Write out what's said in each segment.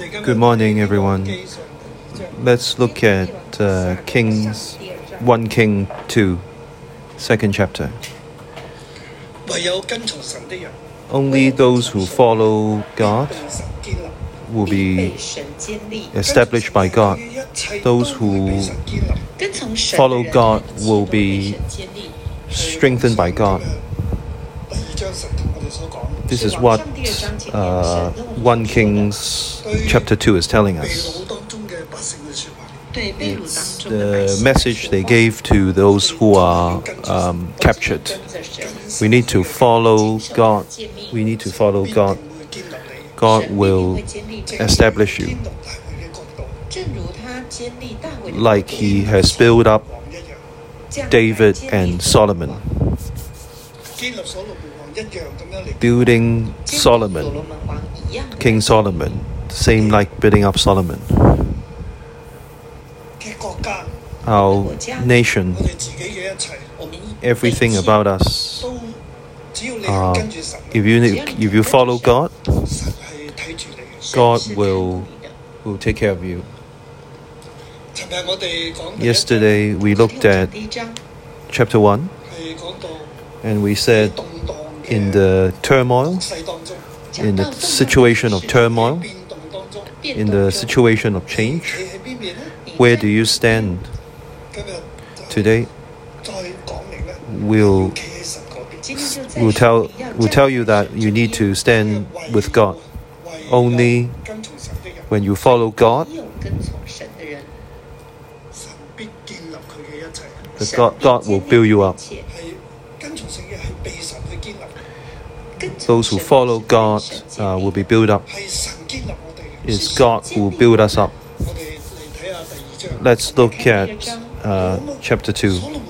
Good morning, everyone. Let's look at uh, Kings 1 King 2, second chapter. Only those who follow God will be established by God. Those who follow God will be strengthened by God. This is what uh, 1 Kings chapter 2 is telling us. It's the message they gave to those who are um, captured. We need to follow God. We need to follow God. God will establish you. Like he has built up David and Solomon. Building Solomon, King Solomon seem like building up Solomon. Our nation, everything about us. Uh, if you if you follow God, God will will take care of you. Yesterday we looked at chapter one, and we said in the turmoil, in the situation of turmoil, in the situation of change? Where do you stand? Today, we'll, we'll, tell, we'll tell you that you need to stand with God. Only when you follow God, God, God will build you up. Those who follow God uh, will be built up is God who build us up. Let's look at uh, chapter 2.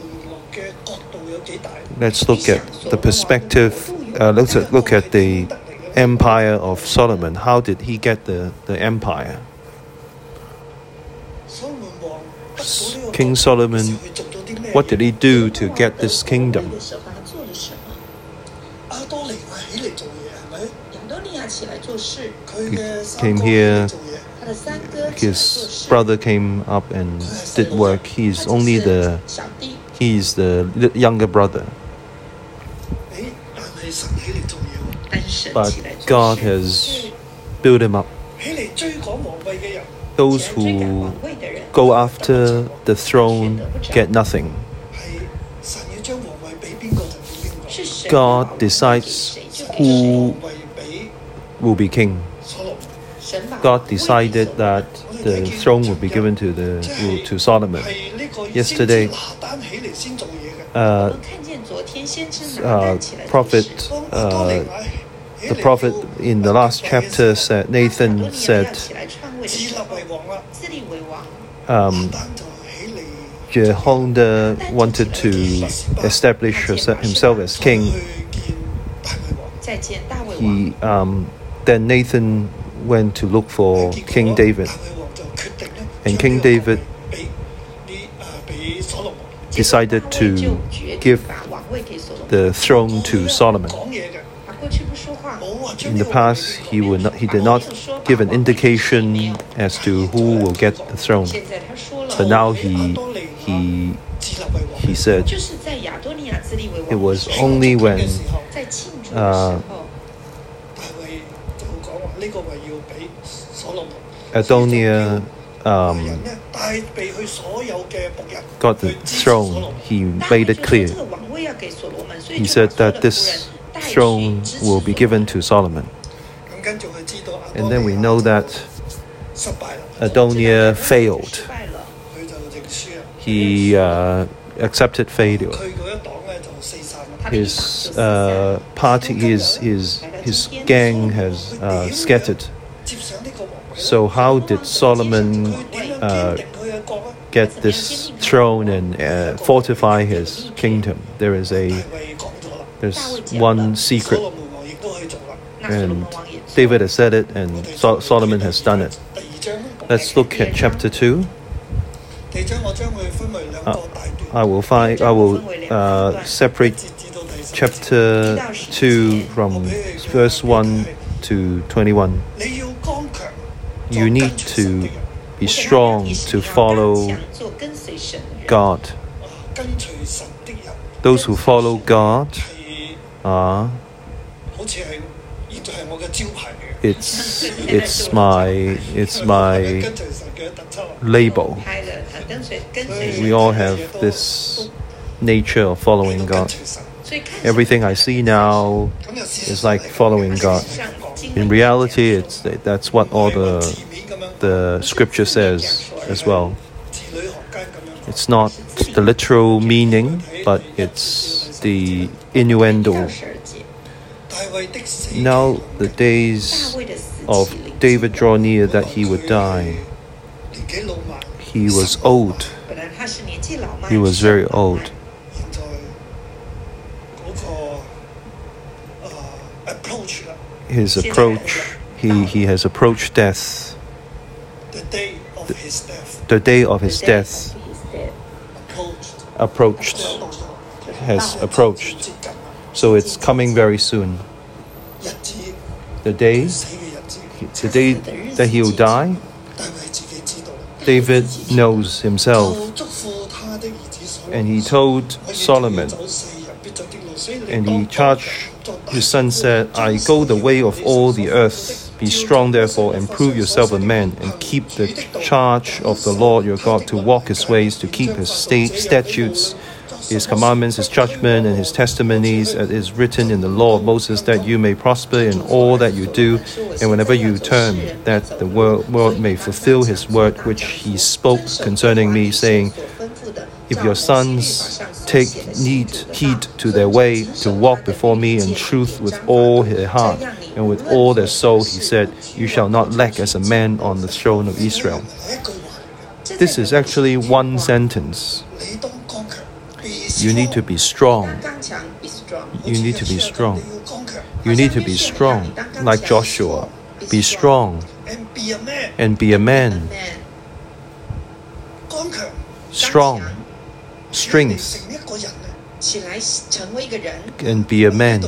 Let's look at the perspective, uh, let's look at the empire of Solomon. How did he get the, the empire? King Solomon, what did he do to get this kingdom? He came here. His brother came up and did work. He is only the he is the younger brother. But God has built him up. Those who go after the throne get nothing. God decides who will be king. God decided that the throne would be given to the to Solomon. Yesterday, uh, uh, prophet uh, the prophet in the last chapter said Nathan said um, Jehoiada wanted to establish himself as king. He um, then Nathan went to look for King David. And King David decided to give the throne to Solomon. In the past, he, would not, he did not give an indication as to who will get the throne. But now he, he, he said it was only when uh, Adonia uh, um, got the throne, he made it clear. He said that this throne will be given to Solomon. And then we know that Adonia failed. He uh, accepted failure. His uh, party, his, his, his gang has uh, scattered. So, how did Solomon uh, get this throne and uh, fortify his kingdom? There is a there's one secret, and David has said it, and so Solomon has done it. Let's look at chapter two. Uh, I will find I will uh, separate chapter two from verse one to twenty one you need to be strong to follow God. Those who follow God are. It's it's my it's my label. We all have this nature of following God. Everything I see now is like following God in reality, it's that's what all the the scripture says as well. It's not the literal meaning, but it's the innuendo. Now the days of David draw near that he would die. He was old. He was very old. his approach. He, he has approached death. The day of his death. The day of his, death. Approached. approached. Has approached. So it's coming very soon. The day, the day that he will die, David knows himself. And he told Solomon, and he charged his son said, I go the way of all the earth. Be strong, therefore, and prove yourself a man, and keep the charge of the Lord your God to walk his ways, to keep his statutes, his commandments, his judgment, and his testimonies, as is written in the law of Moses, that you may prosper in all that you do, and whenever you turn, that the world, world may fulfill his word which he spoke concerning me, saying, if your sons take need heed to their way, to walk before me in truth with all their heart and with all their soul, he said, You shall not lack as a man on the throne of Israel. This is actually one sentence. You need to be strong. You need to be strong. You need to be strong, like Joshua. Be strong and be a man. Strong strength and be a man.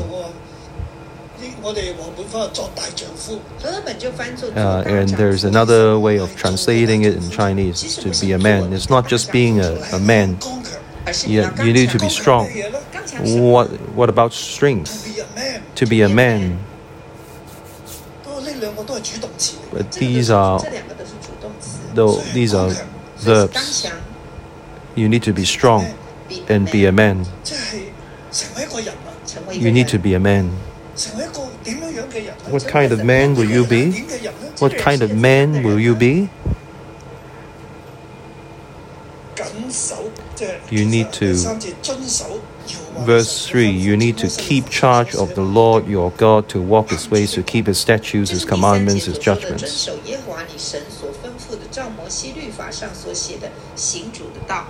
Uh, and there's another way of translating it in Chinese to be a man. It's not just being a, a man. You, you need to be strong. What, what about strength? To be a man. But these are, though, these are verbs. You need to be strong and be a man. You need to be a man. What kind of man will you be? What kind of man will you be? You need to. Verse 3 You need to keep charge of the Lord your God to walk his ways, to keep his statutes, his commandments, his judgments. 守耶和华你神所吩咐的，照摩西律法上所写的，行主的道。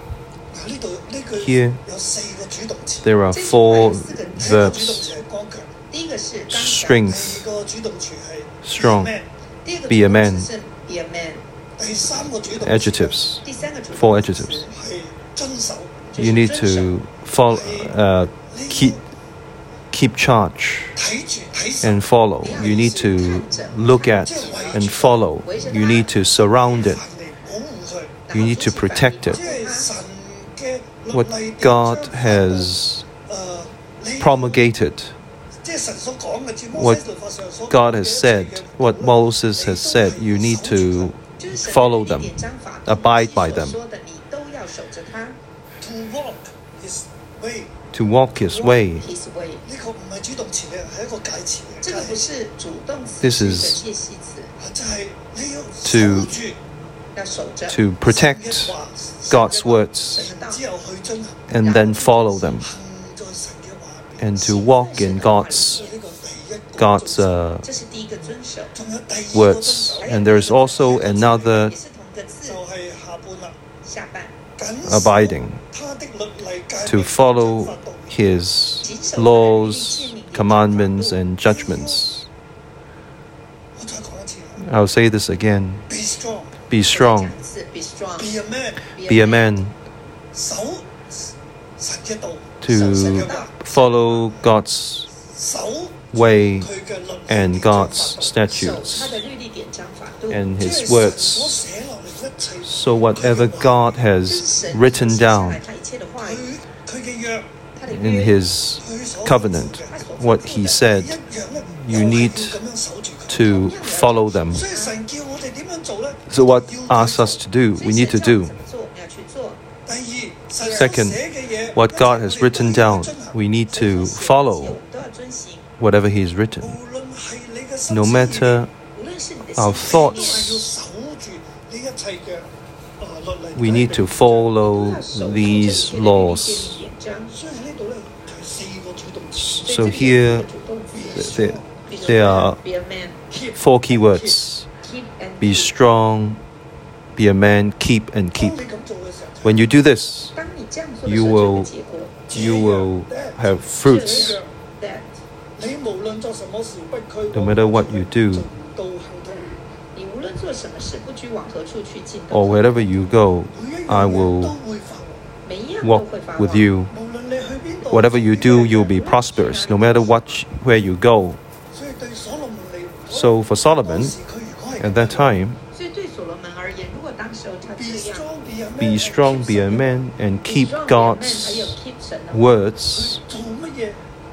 嗱呢度呢句 Here 有四个主动词， There are 这句话有 four 四个第一个主动 verbs 词系刚强，第一个是刚强， strength, 第二个主动词系 Strong man，第二个 be a 主动词 man 是 be a man，第三个主动词 adjectives. 第三个主 Four 动词 adjectives 系遵守。 You need to follow, uh, keep, keep charge 睇住睇神 and follow. You need to look at and follow. You need to surround it. you need to protect it. What God has promulgated, what God has said, what Moses has said, you need to follow them, abide by them. To walk his way. This is to to protect God's words and then follow them and to walk in God's God's uh, words. And there is also another abiding to follow his laws, commandments, and judgments. I'll say this again. Be strong. Be a man. To follow God's way and God's statutes and His words. So, whatever God has written down in His covenant, what He said, you need to follow them. So, what asks us to do, we need to do. Second, what God has written down, we need to follow whatever He has written. No matter our thoughts, we need to follow these laws. So, here there, there are four key words be strong, be a man, keep and keep. When you do this, you will, you will have fruits. No matter what you do, or wherever you go, I will walk with you. Whatever you do, you'll be prosperous, no matter what, where you go. So for Solomon, at that time, be strong, be a man, and keep God's words.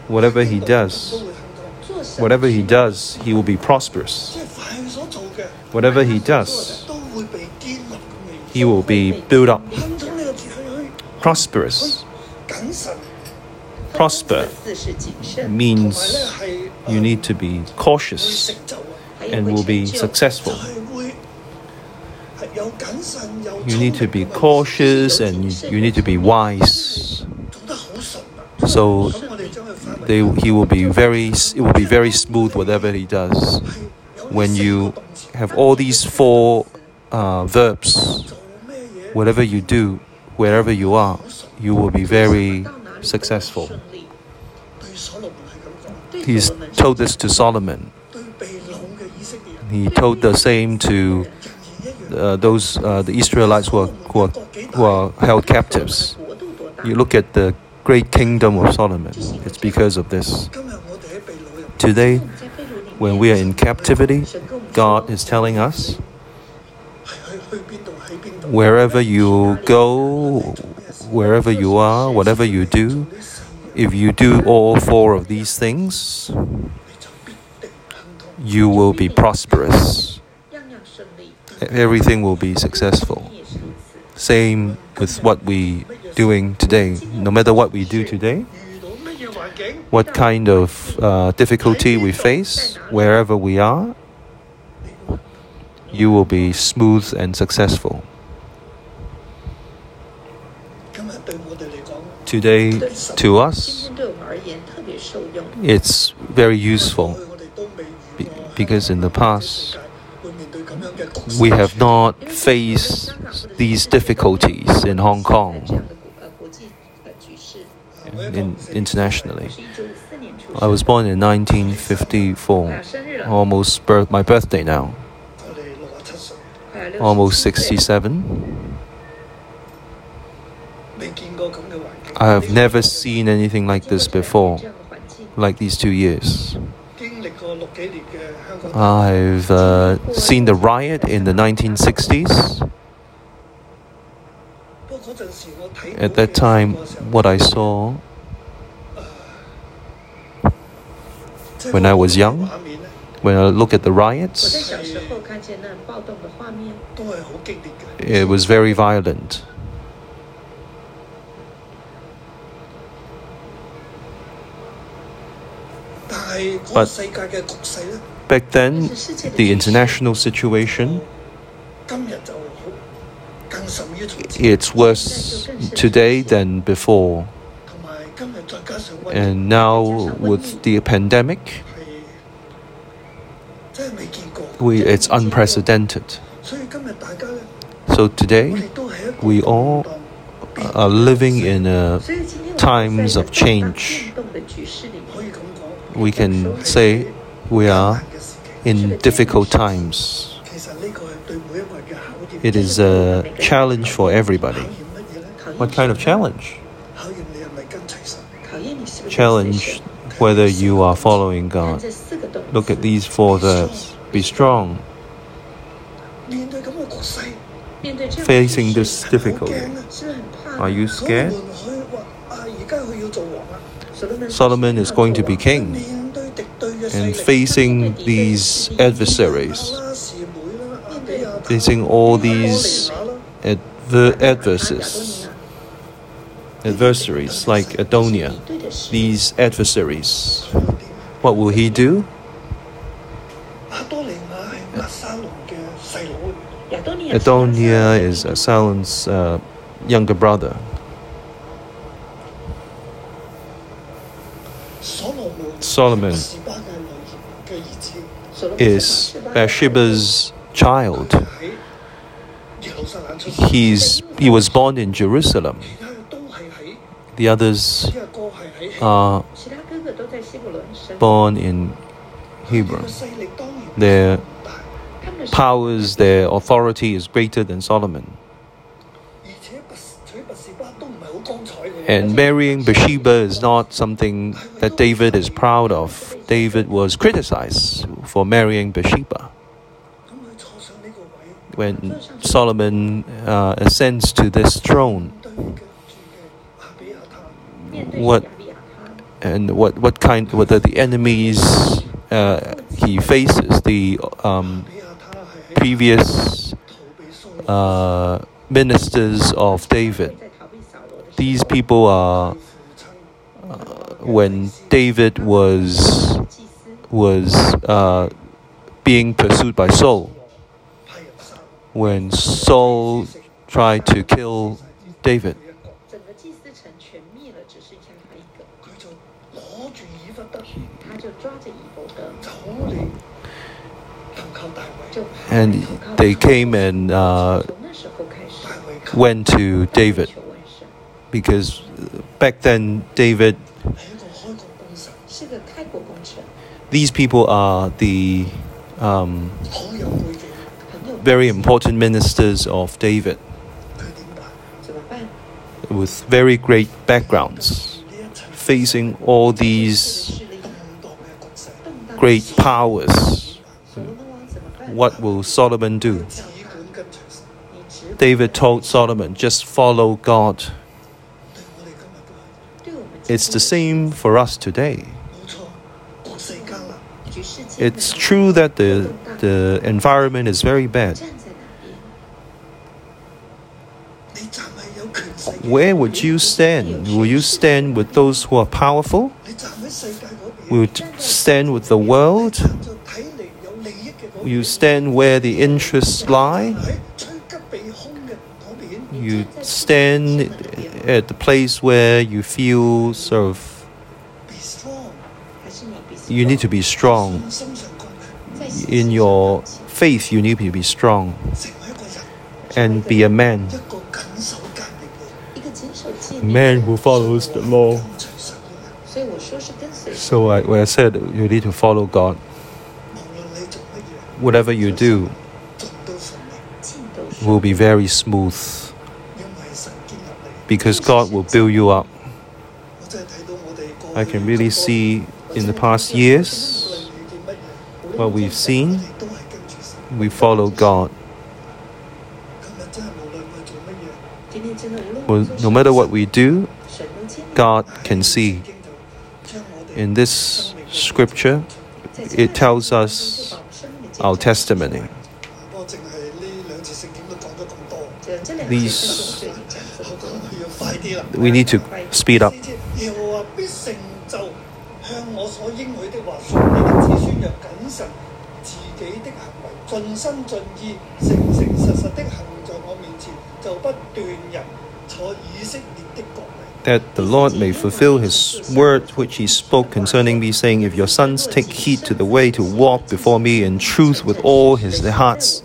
Whatever he does, whatever he does, he will be prosperous. Whatever he does, he will be built up, prosperous. Prosper means you need to be cautious and will be successful. You need to be cautious and you need to be wise. So they, he will be very, it will be very smooth whatever he does. When you have all these four uh, verbs, whatever you do, wherever you are, you will be very successful. He's told this to Solomon he told the same to uh, those uh, the Israelites who are, who, are, who are held captives. You look at the great kingdom of Solomon. It's because of this. Today, when we are in captivity, God is telling us wherever you go, wherever you are, whatever you do, if you do all four of these things, you will be prosperous. Everything will be successful. Same with what we doing today. No matter what we do today, what kind of uh, difficulty we face, wherever we are, you will be smooth and successful. Today, to us, it's very useful because in the past we have not faced these difficulties in Hong Kong in, internationally. I was born in 1954, almost birth, my birthday now, almost 67. I have never seen anything like this before, like these two years. I've uh, seen the riot in the 1960s. At that time, what I saw when I was young, when I look at the riots, it was very violent. But back then, the international situation, it's worse today than before. And now, with the pandemic, we, it's unprecedented. So today, we all are living in a times of change. We can say we are in difficult times. It is a challenge for everybody. What kind of challenge? Challenge whether you are following God. Look at these four verbs be strong. Facing this difficulty, are you scared? Solomon is going to be king and facing these adversaries, facing all these adver- adversaries, adversaries like Adonia, these adversaries. What will he do? Adonia is Asalan's uh, younger brother. Solomon is Bathsheba's child. He's, he was born in Jerusalem. The others are born in Hebron. Their powers, their authority is greater than Solomon. And marrying Bathsheba is not something that David is proud of. David was criticized for marrying Bathsheba. When Solomon uh, ascends to this throne, what and what what kind what are the enemies uh, he faces the um, previous uh, ministers of David. These people are uh, when David was was uh, being pursued by Saul. When Saul tried to kill David, and they came and uh, went to David because back then David 系一个开国功臣，是个开国功臣， These people are the um, 好有背景，很有 very important ministers of David 佢点办？怎么办？ with very great backgrounds, 呢一切 facing all these 势力动荡嘅局势，动荡的 great 势 powers. 所罗门王怎么办？ What will Solomon do? 只管跟随神。你只 David told Solomon, just follow God. 对我哋今日都系对我们今 It's the 天 same for us today. It's true that the, the environment is very bad. Where would you stand? Will you stand with those who are powerful? Will you stand with the world? You stand where the interests lie? You stand at the place where you feel sort of you need to be strong. In your faith, you need to be strong and be a man. Man who follows the law. So I, when I said you need to follow God, whatever you do will be very smooth because God will build you up. I can really see in the past years, what we've seen, we follow God. Well, no matter what we do, God can see. In this scripture, it tells us our testimony. These, we need to speed up. 尽心尽意、诚诚实实的行在我面前，就不断人坐以色列的国位。 that the Lord may fulfill his word which he spoke concerning me, saying, If your sons take heed to the way to walk before me in truth with all his hearts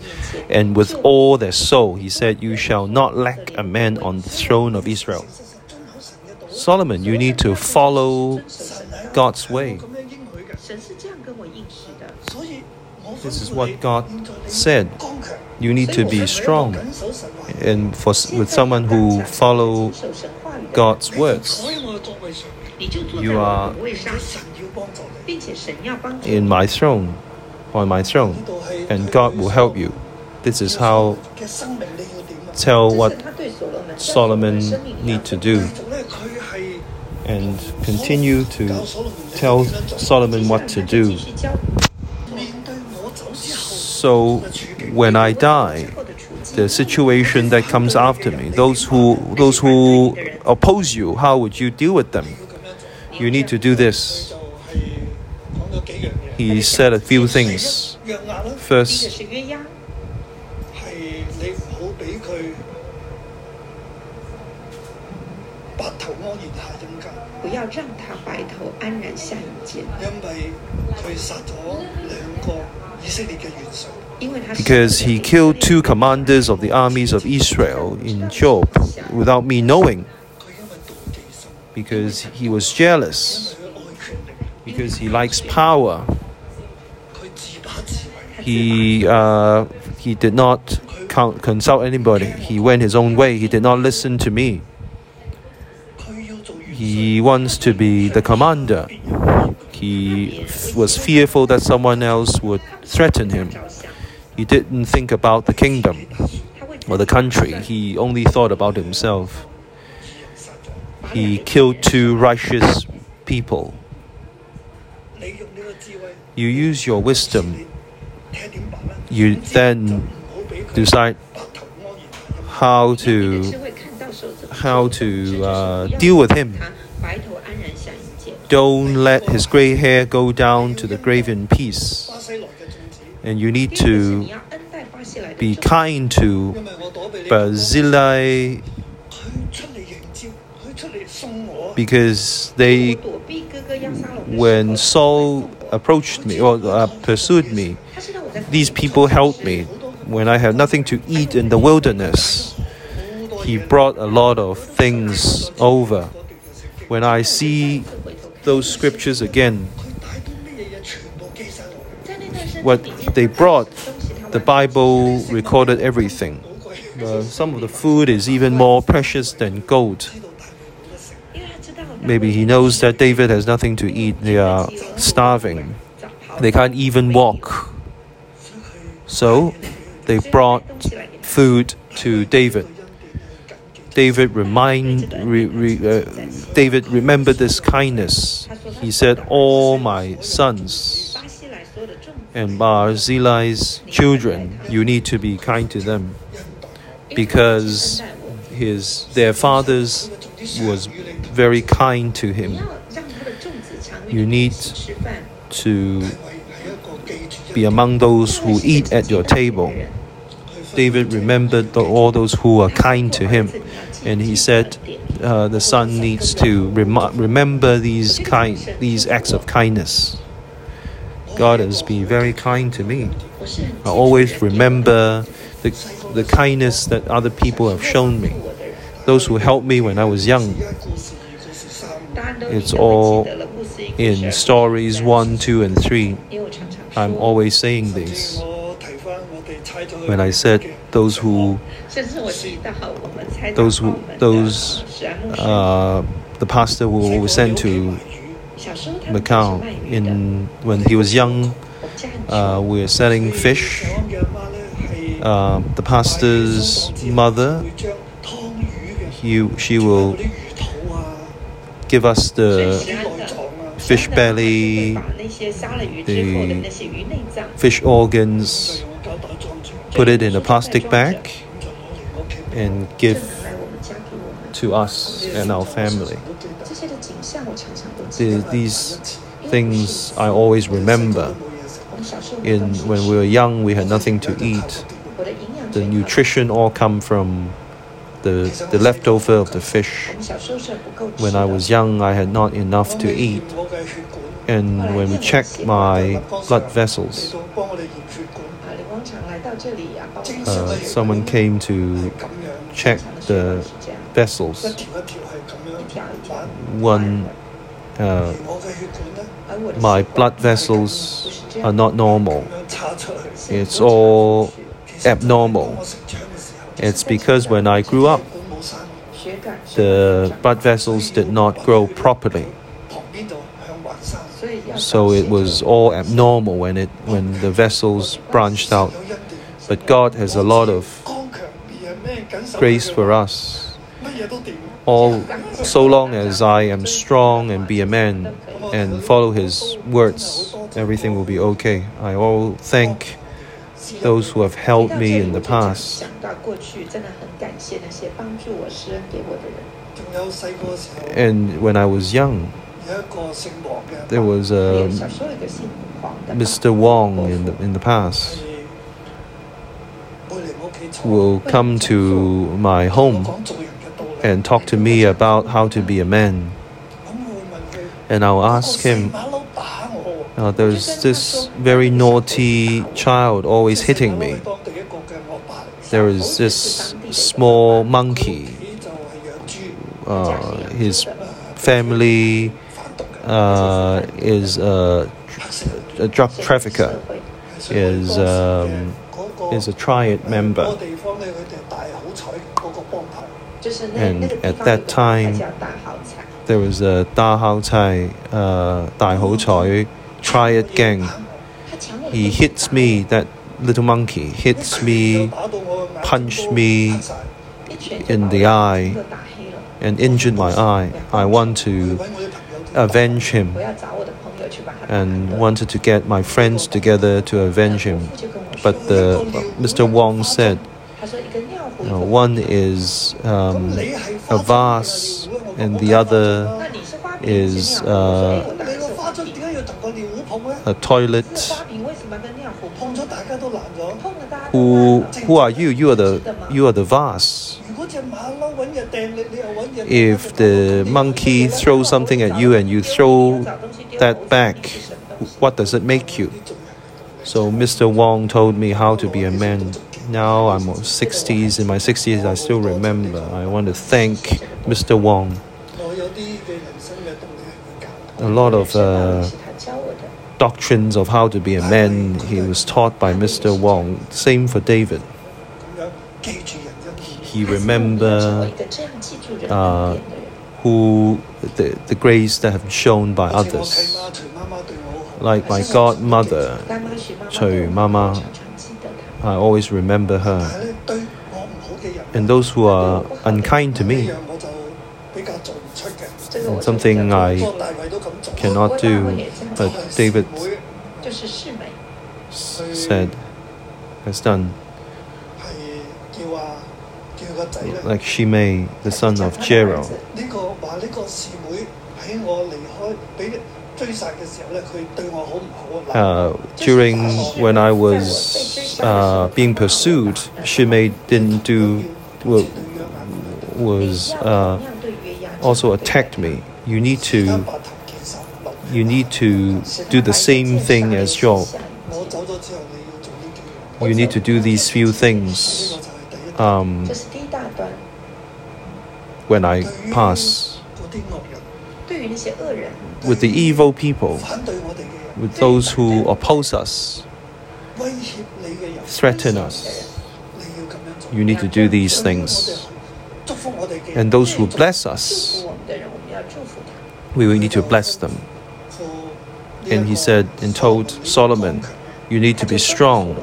and with all their soul, he said, You shall not lack a man on the throne of Israel. 诚实遵行神嘅道， Solomon, you need to follow 神系 God's way. This is what God said. You need to be strong, and for with someone who follow God's words, you are in my throne, on my throne, and God will help you. This is how tell what Solomon need to do and continue to tell Solomon what to do also when I die, the situation that comes after me, those who, those who oppose you, how would you deal with them? You need to do this. He said a few things. First, because he killed two commanders of the armies of Israel in Job without me knowing, because he was jealous, because he likes power. He, uh, he did not consult anybody, he went his own way, he did not listen to me. He wants to be the commander. He f- was fearful that someone else would threaten him. He didn't think about the kingdom or the country, he only thought about himself. He killed two righteous people. You use your wisdom, you then decide how to how to uh, deal with him don't let his gray hair go down to the grave in peace. And you need to be kind to Barzillai because they, when Saul approached me or uh, pursued me, these people helped me. When I had nothing to eat in the wilderness, he brought a lot of things over. When I see those scriptures again. What they brought, the Bible recorded everything. Uh, some of the food is even more precious than gold. Maybe he knows that David has nothing to eat. They are starving. They can't even walk. So they brought food to David. David remind re, re, uh, David remembered this kindness. He said, "All my sons and Barzillai's children, you need to be kind to them, because his their fathers was very kind to him. You need to be among those who eat at your table." David remembered the, all those who are kind to him and he said uh, the son needs to rem- remember these kind these acts of kindness. God has been very kind to me. I always remember the, the kindness that other people have shown me, those who helped me when I was young. It's all in stories 1, 2, and 3. I'm always saying this. When I said those who those those uh, the pastor will was sent to Macau in when he was young. Uh, we were selling fish. Uh, the pastor's mother, he, she will give us the fish belly, the fish organs, put it in a plastic bag and give to us and our family. The, these things I always remember. In when we were young, we had nothing to eat. The nutrition all come from the, the leftover of the fish. When I was young, I had not enough to eat. And when we checked my blood vessels, uh, someone came to check the vessels when uh, my blood vessels are not normal. It's all abnormal. It's because when I grew up, the blood vessels did not grow properly. So it was all abnormal when it when the vessels branched out. But God has a lot of grace for us. All so long as I am strong and be a man and follow his words, everything will be okay. I all thank those who have helped me in the past. And when I was young, there was uh, a Mr. Wong in the, in the past will come to my home and talk to me about how to be a man. And I'll ask him, uh, There's this very naughty child always hitting me. There is this small monkey. Uh, his family uh, is a, a, drug trafficker. Is um, is a Triad member. And at that time, there was a Da Hao Cai, uh, Da Hou Chai Triad gang. He hits me, that little monkey hits me, punched me in the eye, and injured my eye. I want to avenge him and wanted to get my friends together to avenge him. But uh, the Mr. Wong said you know, one is um, a vase and the other is uh, a toilet. Who, who are you? You are the you are the vase. If the monkey throws something at you and you throw that back, what does it make you? So Mr. Wong told me how to be a man. Now I'm 60s. In my 60s, I still remember. I want to thank Mr. Wong. A lot of uh, doctrines of how to be a man he was taught by Mr. Wong. Same for David. He remember uh, who the, the grace that have been shown by others like my godmother, Choi Mama. I always remember her. And those who are unkind to me, and something I cannot do. But David said, has done. Like Shimei, the son of Gera. Uh, during when I was uh, being pursued, Shimei didn't do well, was uh, also attacked me. You need to you need to do the same thing as Joab. You need to do these few things um, when I pass with the evil people, with those who oppose us, threaten us. You need to do these things. And those who bless us, we will need to bless them. And he said and told Solomon, You need to be strong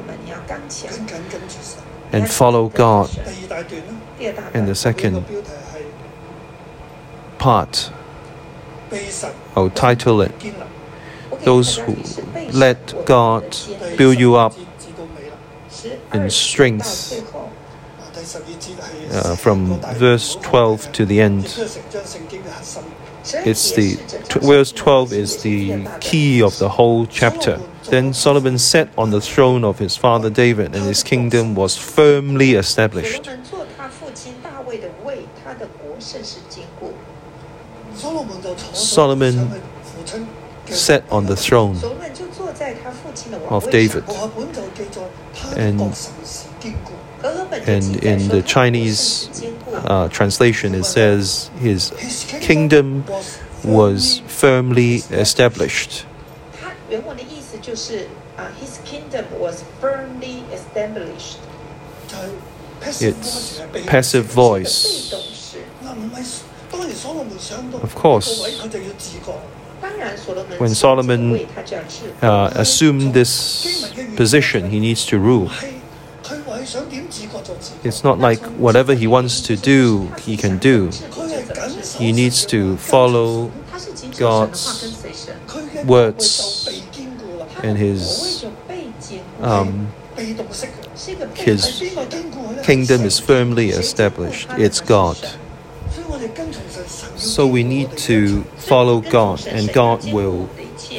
and follow God. And the second part. I'll title it Those Who Let God Build You Up in Strength. Uh, from verse 12 to the end. It's the t- verse 12 is the key of the whole chapter. Then Solomon sat on the throne of his father David, and his kingdom was firmly established. Solomon sat on the throne of David. And, and in the Chinese uh, translation, it says his kingdom was firmly established. His kingdom was firmly established. It's passive voice. Of course, when Solomon uh, assumed this position, he needs to rule. It's not like whatever he wants to do, he can do. He needs to follow God's words and his um, his kingdom is firmly established. It's God. So we need to follow God, and God will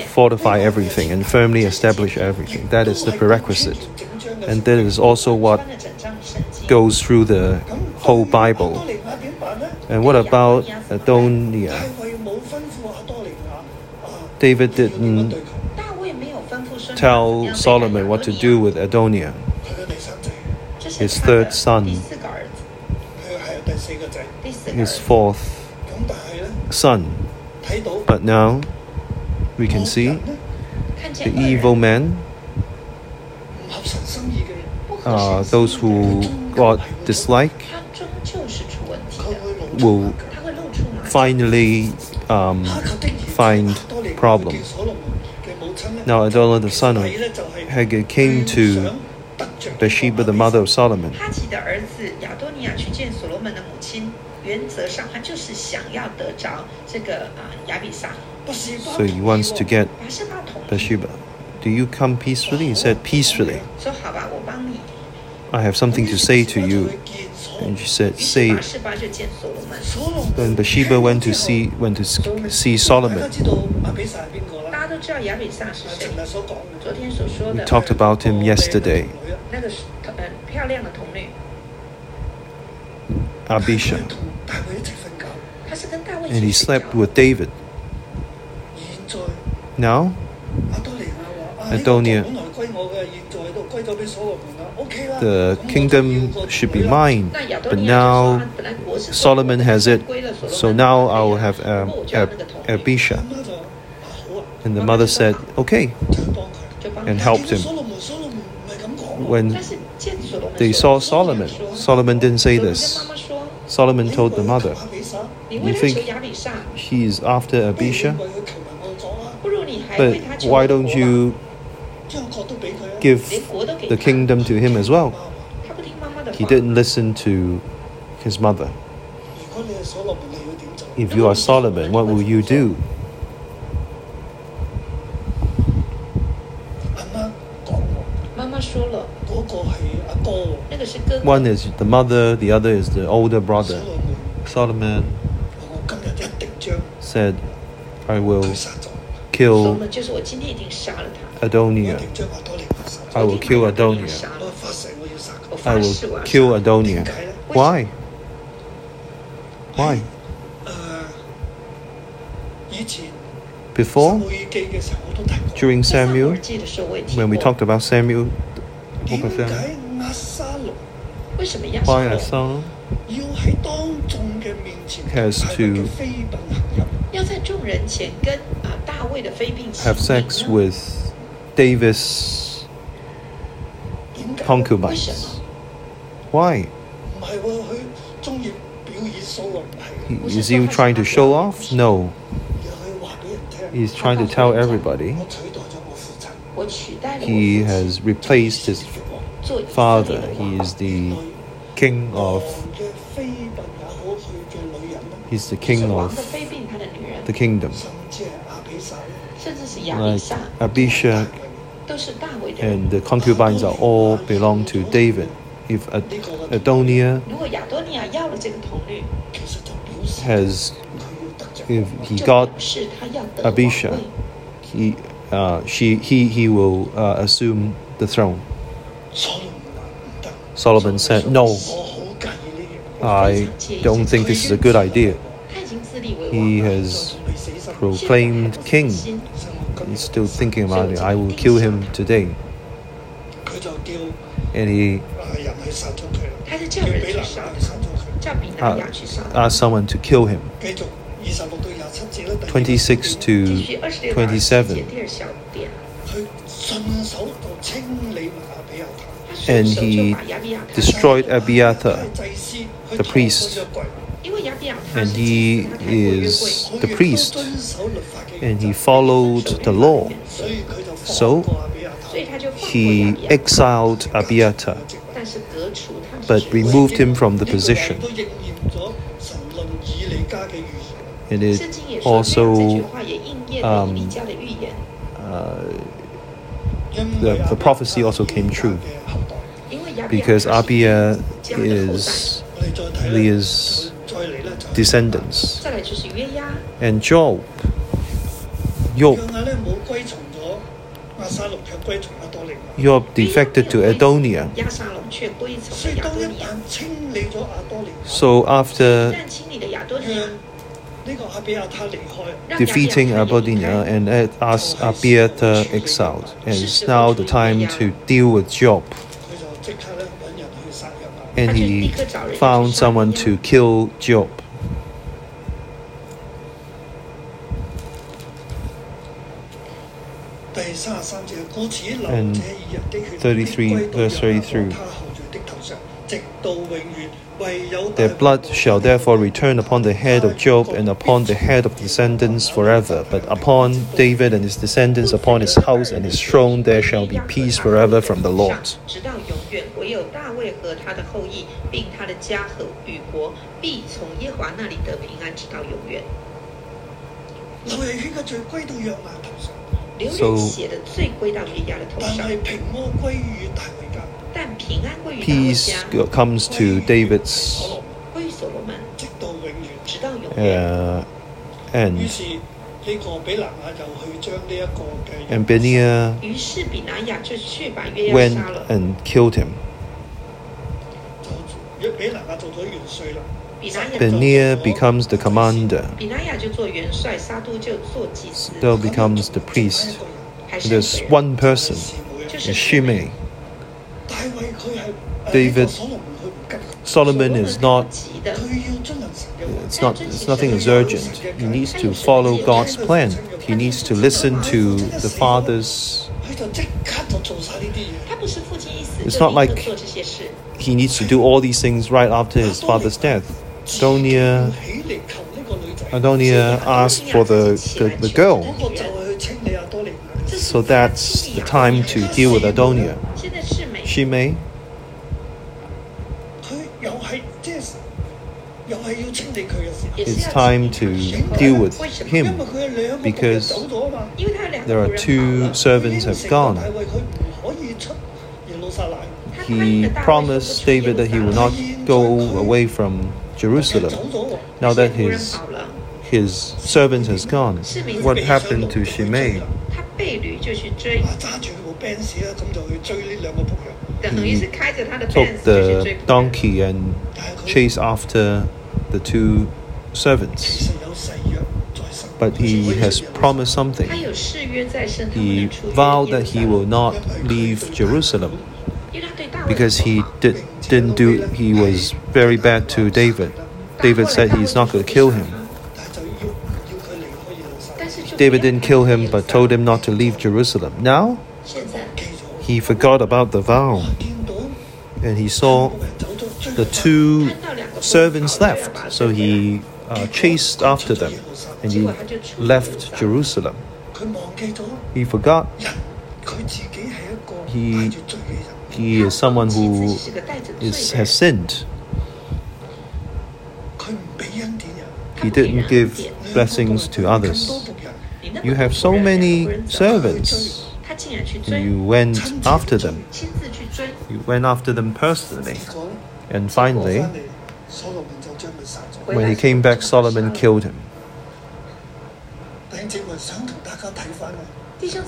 fortify everything and firmly establish everything. That is the prerequisite. And that is also what goes through the whole Bible. And what about Adonijah? David didn't tell Solomon what to do with Adonijah, his third son, his fourth sun. But now we can see the evil men, uh, those who God dislike, will finally um, find problems. Now Adonijah the son of Haggith came to Bathsheba, the mother of Solomon, So he wants to get Bathsheba. Do you come peacefully? He said, Peacefully. I have something to say to you. And she said, Say it. Then Bathsheba went to see, went to see Solomon. We talked about him yesterday. Abishag and he slept with David. No? Adonijah, the kingdom should be mine, but now Solomon has it, so now I will have um, Abishag. And the mother said, okay, and helped him. When they saw Solomon, Solomon didn't say this. Solomon told the mother, You think he's after Abishag? But why don't you give the kingdom to him as well? He didn't listen to his mother. If you are Solomon, what will you do? One is the mother, the other is the older brother. Solomon said, I will kill Adonijah. I will kill Adonijah. I will kill Adonijah. Why? Why? Before, during Samuel, when we talked about Samuel, 為什麼要幫人生？要喺當眾嘅面前 has to have sex with David's concubines. Why? Is he trying to show off? No. He's trying to tell everybody he has replaced his father. He is the king of he's the king of the kingdom. Like Abishag and the concubines are all belong to David. If Adonijah has, if he got Abishag, he, uh, she, he, he will uh, assume the throne. Solomon said, No, I don't think this is a good idea. He has proclaimed king. He's still thinking about it. I will kill him today. And he asked someone to kill him. 26 to 27 and he destroyed Abiathar, the priest. And he is the priest, and he followed the law. So he exiled Abiathar, but removed him from the position. And it also um, uh, the, the prophecy also came true because Abia is Leah's descendants. And Joab, Joab, Joab defected to Adonijah. So after defeating Abodinia and as Abiathar exiled, and it's now the time to deal with Joab and he found someone to kill Joab. And 33, uh, verse 33. Their blood shall therefore return upon the head of Joab and upon the head of descendants forever. But upon David and his descendants, upon his house and his throne, there shall be peace forever from the Lord. So, peace comes to David's uh, end. And Benaiah went and killed him. Benaiah becomes the commander. Still becomes the priest. There's one person, Shimei. David Solomon is not it's not it's nothing is urgent. He needs to follow God's plan. He needs to listen to the Father's it's not like he needs to do all these things right after his father's death. Adonijah, Adonijah asked for the, the, the girl. So that's the time to deal with Adonijah she may？It's time to deal with him because there are two servants have gone. He promised David that he will not go away from Jerusalem. Now that his his servant has gone, what happened to Shimei? 他背驴就去追，啊揸住部 Benz 啦，咁就去追呢两个仆人。等于是开着他的 Took Benz 就去追 the 仆人。 donkey and 但系佢 chased after the two 其 servants. 实有誓约在身。 But he has promised something. 他有誓约在身，他不 He 能出约 vowed 耶路 that 撒 he 冷 will not leave Jerusalem 因为他对大卫 because he 不好 did, didn't do, he was very bad to David. David said he's not going to kill him. 但系就要要佢离开耶路撒冷。但是就 David 不要 didn't 他 kill 离 him 耶路 but 撒 told 冷 him not to leave Jerusalem. Now 现在记咗， he forgot about the vow and he saw the two servants left. So he uh, chased after them and he left Jerusalem. He forgot he, he is someone who is, has sinned. He didn't give blessings to others. You have so many servants you went after them. You went after them personally. And finally, when he came back, Solomon killed him.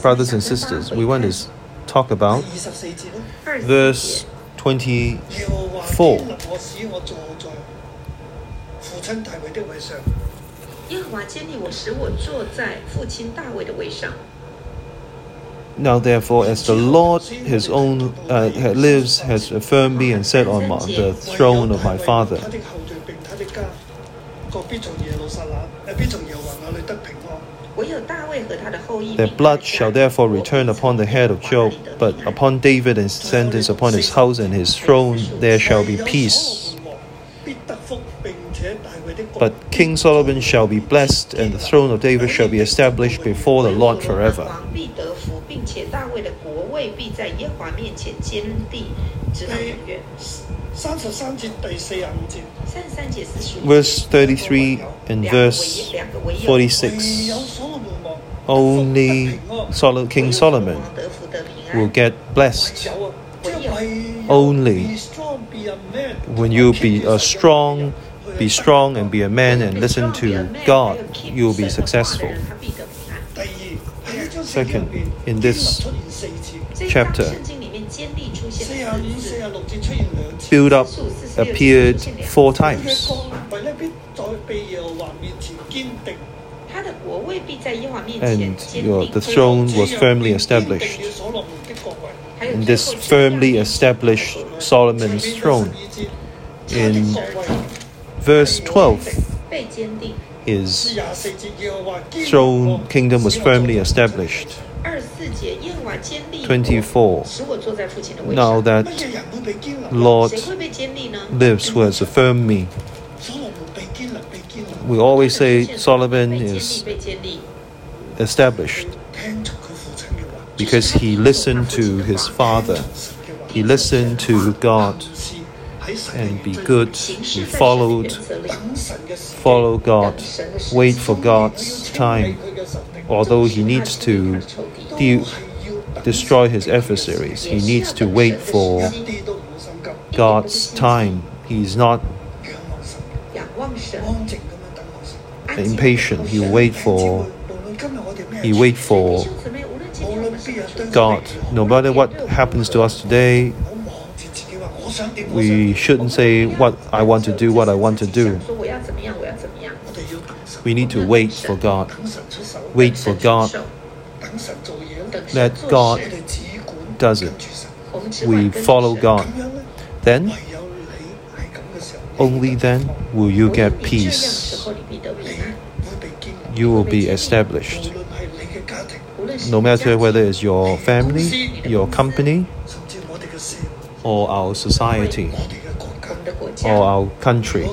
Brothers and sisters, we want to talk about verse 24. Now, therefore, as the Lord, his own, uh, lives, has affirmed me and set on my, the throne of my father. Their blood shall therefore return upon the head of Joab, but upon David and his descendants, upon his house and his throne, there shall be peace. But King Solomon shall be blessed, and the throne of David shall be established before the Lord forever. 王必得福，并且大卫的国位必在耶和华面前坚立，直到永远。十 三十三节第四十五节，三十三节四十五 Verse 33 and 两个唯 verse 两个唯有唯 46. 有所罗门王 Only Sol- King Solomon 得福得平 will 安。 get blessed 有啊，即系唯有 Only be strong, be a man when you be a strong, be strong and be a man and listen to God, you will be successful. second in this chapter. Build up appeared four times. And your, the throne was firmly established. And this firmly established Solomon's throne. In verse 12, his throne kingdom was firmly established. 24. Now that Lord lives who has affirmed me. We always say Solomon is established because he listened to his father, he listened to God and be good. Be followed, follow God, wait for God's time, although He needs to de- destroy His adversaries. He needs to wait for God's time. He's not impatient. He wait for. He wait for God. No matter what happens to us today, we shouldn't say what I want to do, what I want to do. We need to wait for God. Wait for God. Let God does it. We follow God. Then, only then will you get peace. You will be established. No matter whether it's your family, your company, or our society or our country.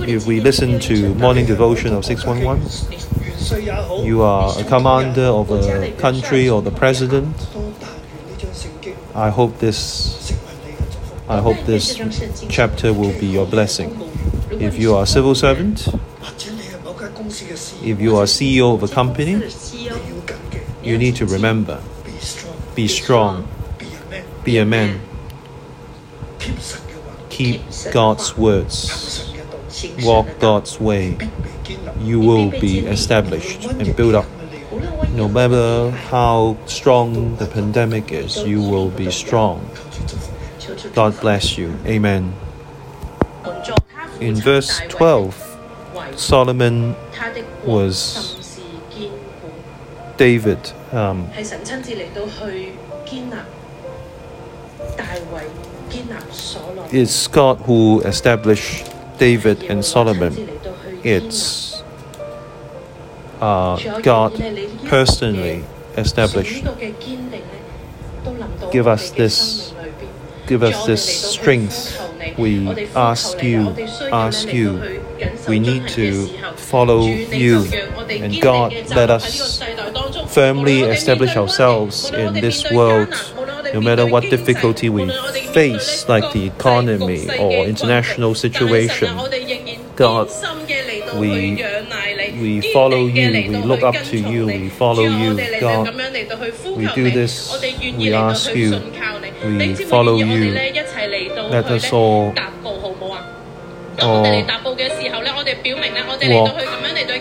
If we listen to morning devotion of 611, you are a commander of a country or the president. I hope this I hope this chapter will be your blessing. If you are a civil servant, if you are CEO of a company, you need to remember be strong be a man. Keep God's words. Walk God's way. You will be established and built up. No matter how strong the pandemic is, you will be strong. God bless you. Amen. In verse 12, Solomon was David. Um, it's God who established David and Solomon. It's uh, God personally established. Give us this, give us this strength. We ask you, ask you. We need to follow you, and God let us firmly establish ourselves in this world no matter what difficulty we face, like the economy or international situation, God, we, we follow you, we look up to you, we follow you, God. We do this, we ask you, we follow you. Let us all walk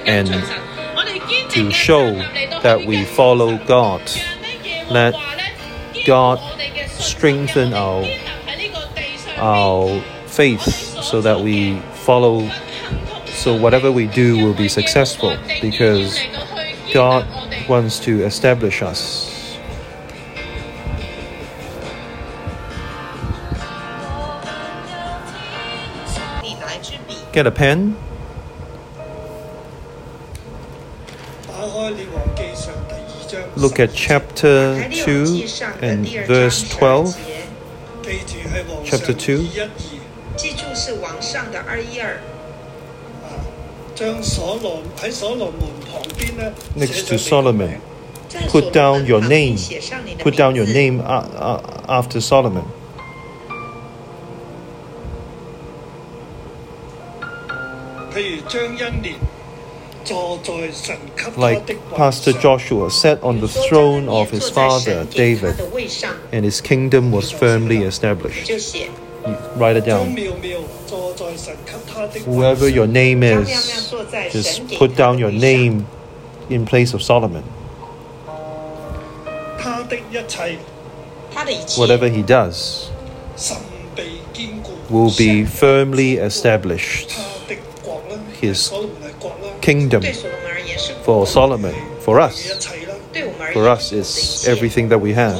and to show that we follow God. Let God strengthen our our faith so that we follow so whatever we do will be successful because God wants to establish us. Get a pen. Look at chapter 2 and verse 12. Chapter 2. Next to Solomon, put down your name. Put down your name after Solomon. Like Pastor Joshua sat on the throne of his father David, and his kingdom was firmly established. You write it down. Whoever your name is, just put down your name in place of Solomon. Whatever he does will be firmly established. His kingdom for Solomon, for us. For us, is everything that we have.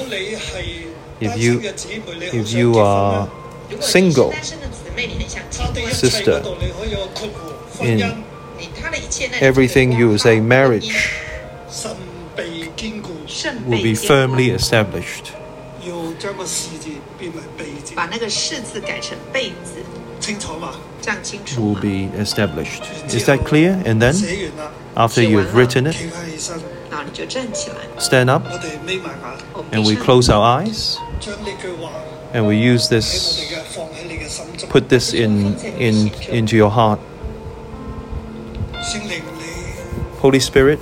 If you, if you are single, sister, in everything you say, marriage will be firmly established will be established. Is that clear? And then, after you've written it, stand up and we close our eyes and we use this, put this in, in, into your heart. Holy Spirit,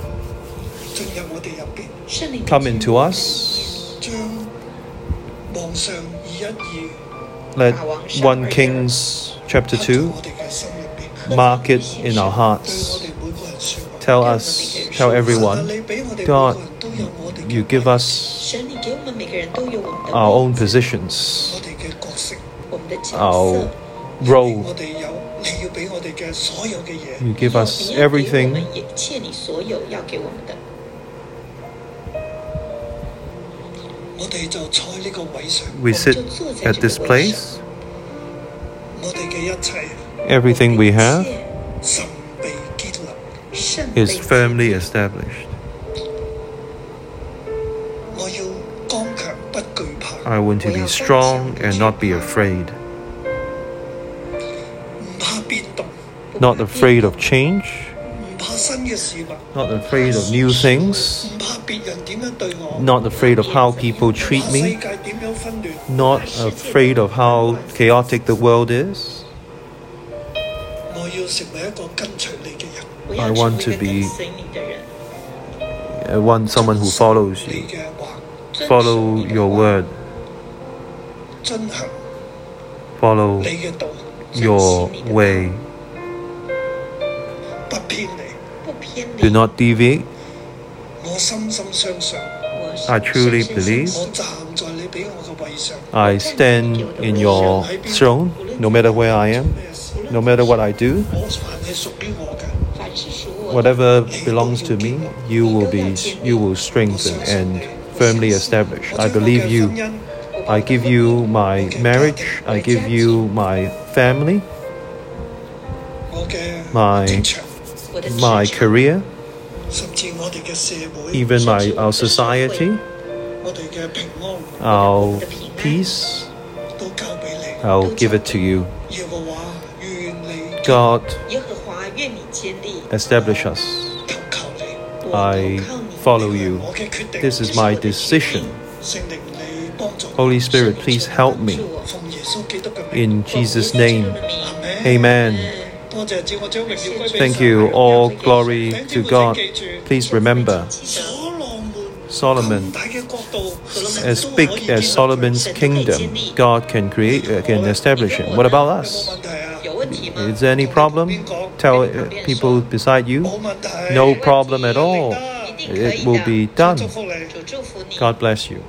come into us. Let 1 Kings chapter 2 mark it in our hearts. Tell us tell everyone god you give us our own positions our role. You give us everything. We sit at this place. Everything we have is firmly established. I want to be strong and not be afraid. Not afraid of change. Not afraid of new things not afraid of how people treat me, not afraid of how chaotic the world is. I want to be I want someone who follows you. Follow your word. Follow your way. Do not deviate. 我深深相信，我 I truly 深深相 believe 我站在你俾我嘅位上， I stand in your throne, no matter where I am, 咩事 no matter what I do, 我凡系属于我嘅，凡是属我的 whatever belongs to me, you will be you will strengthen and firmly establish. I believe you. I give you my marriage, I give you my family, 我嘅 My- 职场，我的 my 职场 career, 甚至我哋嘅社会， even my our society, our peace, I'll give it to you. God, establish us. I follow you. This is my decision. Holy Spirit, please help me. In Jesus' name, amen. Thank you. All glory to God. Please remember Solomon, as big as Solomon's kingdom, God can create, uh, can establish it. What about us? Is there any problem? Tell uh, people beside you, no problem at all. It will be done. God bless you.